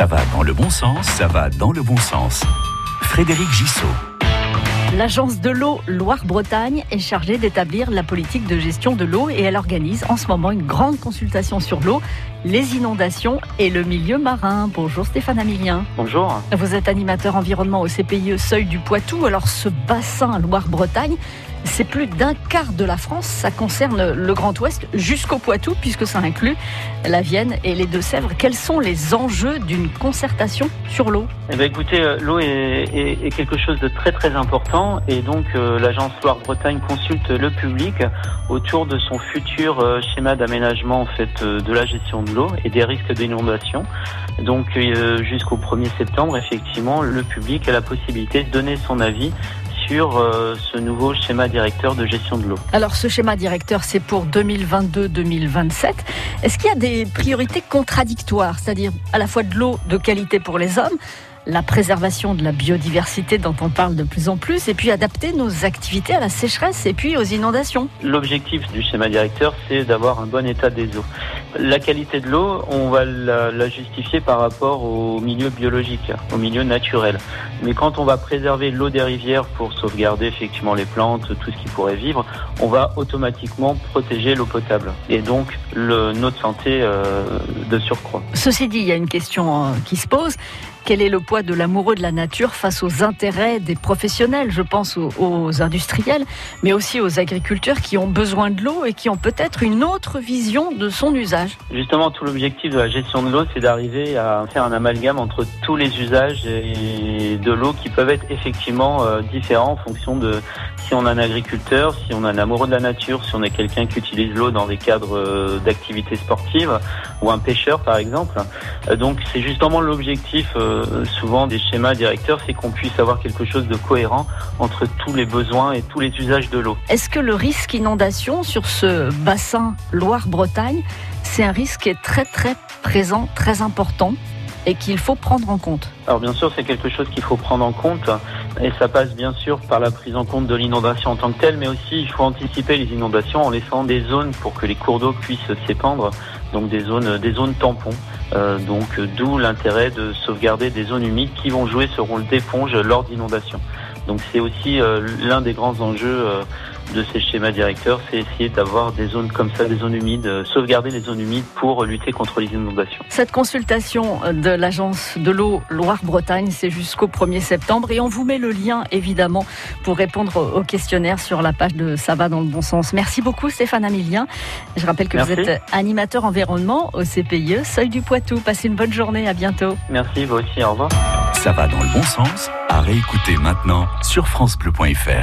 Ça va dans le bon sens, ça va dans le bon sens. Frédéric Gissot. L'agence de l'eau Loire-Bretagne est chargée d'établir la politique de gestion de l'eau et elle organise en ce moment une grande consultation sur l'eau, les inondations et le milieu marin. Bonjour Stéphane Amilien. Bonjour. Vous êtes animateur environnement au CPIE Seuil du Poitou. Alors ce bassin Loire-Bretagne, c'est plus d'un quart de la France. Ça concerne le Grand Ouest jusqu'au Poitou, puisque ça inclut la Vienne et les Deux-Sèvres. Quels sont les enjeux d'une concertation sur l'eau? Eh bien, Écoutez, euh, l'eau est, quelque chose de très très important et donc euh, l'agence Loire-Bretagne consulte le public autour de son futur euh, schéma d'aménagement de la gestion de l'eau et des risques d'inondation. Donc jusqu'au 1er septembre, effectivement, le public a la possibilité de donner son avis sur euh, ce nouveau schéma directeur de gestion de l'eau. Alors ce schéma directeur, c'est pour 2022-2027. Est-ce qu'il y a des priorités contradictoires, c'est-à-dire à la fois de l'eau de qualité pour les hommes, la préservation de la biodiversité dont on parle de plus en plus, et puis adapter nos activités à la sécheresse et puis aux inondations. L'objectif du schéma directeur, c'est d'avoir un bon état des eaux. La qualité de l'eau, on va la, justifier par rapport au milieu biologique, au milieu naturel. Mais quand on va préserver l'eau des rivières pour sauvegarder effectivement les plantes, tout ce qui pourrait vivre, on va automatiquement protéger l'eau potable et donc le, notre santé euh, de surcroît. Ceci dit, il y a une question euh, qui se pose. Quel est le poids de l'amoureux de la nature face aux intérêts des professionnels? Je pense aux, industriels, mais aussi aux agriculteurs qui ont besoin de l'eau et qui ont peut-être une autre vision de son usage. Justement, tout l'objectif de la gestion de l'eau, c'est d'arriver à faire un amalgame entre tous les usages de l'eau qui peuvent être effectivement euh, différents en fonction de si on est un agriculteur, si on est un amoureux de la nature, si on est quelqu'un qui utilise l'eau dans des cadres euh, d'activités sportives ou un pêcheur par exemple. Euh, donc c'est justement l'objectif euh, souvent des schémas directeurs, c'est qu'on puisse avoir quelque chose de cohérent entre tous les besoins et tous les usages de l'eau. Est-ce que le risque inondation sur ce bassin Loire-Bretagne, c'est un risque qui est très très présent, très important et qu'il faut prendre en compte Alors bien sûr, c'est quelque chose qu'il faut prendre en compte et ça passe bien sûr par la prise en compte de l'inondation en tant que telle, mais aussi il faut anticiper les inondations en laissant des zones pour que les cours d'eau puissent s'épandre, donc des zones, des zones tampons. Euh, donc d'où l'intérêt de sauvegarder des zones humides qui vont jouer ce rôle d'éponge lors d'inondations. Donc c'est aussi euh, l'un des grands enjeux euh, de ces schémas directeurs, c'est essayer d'avoir des zones comme ça, des zones humides, euh, sauvegarder les zones humides pour lutter contre les inondations. Cette consultation de l'agence de l'eau Loire-Bretagne, c'est jusqu'au 1er septembre et on vous met le lien évidemment pour répondre au questionnaire sur la page de Ça va dans le bon sens. Merci beaucoup Stéphane Amilien. Je rappelle que vous êtes animateur environnement au CPIE, Seuil du Poitou. Passez une bonne journée, à bientôt. Merci, vous aussi, au revoir. Ça va dans le bon sens, à réécouter maintenant sur francebleu.fr.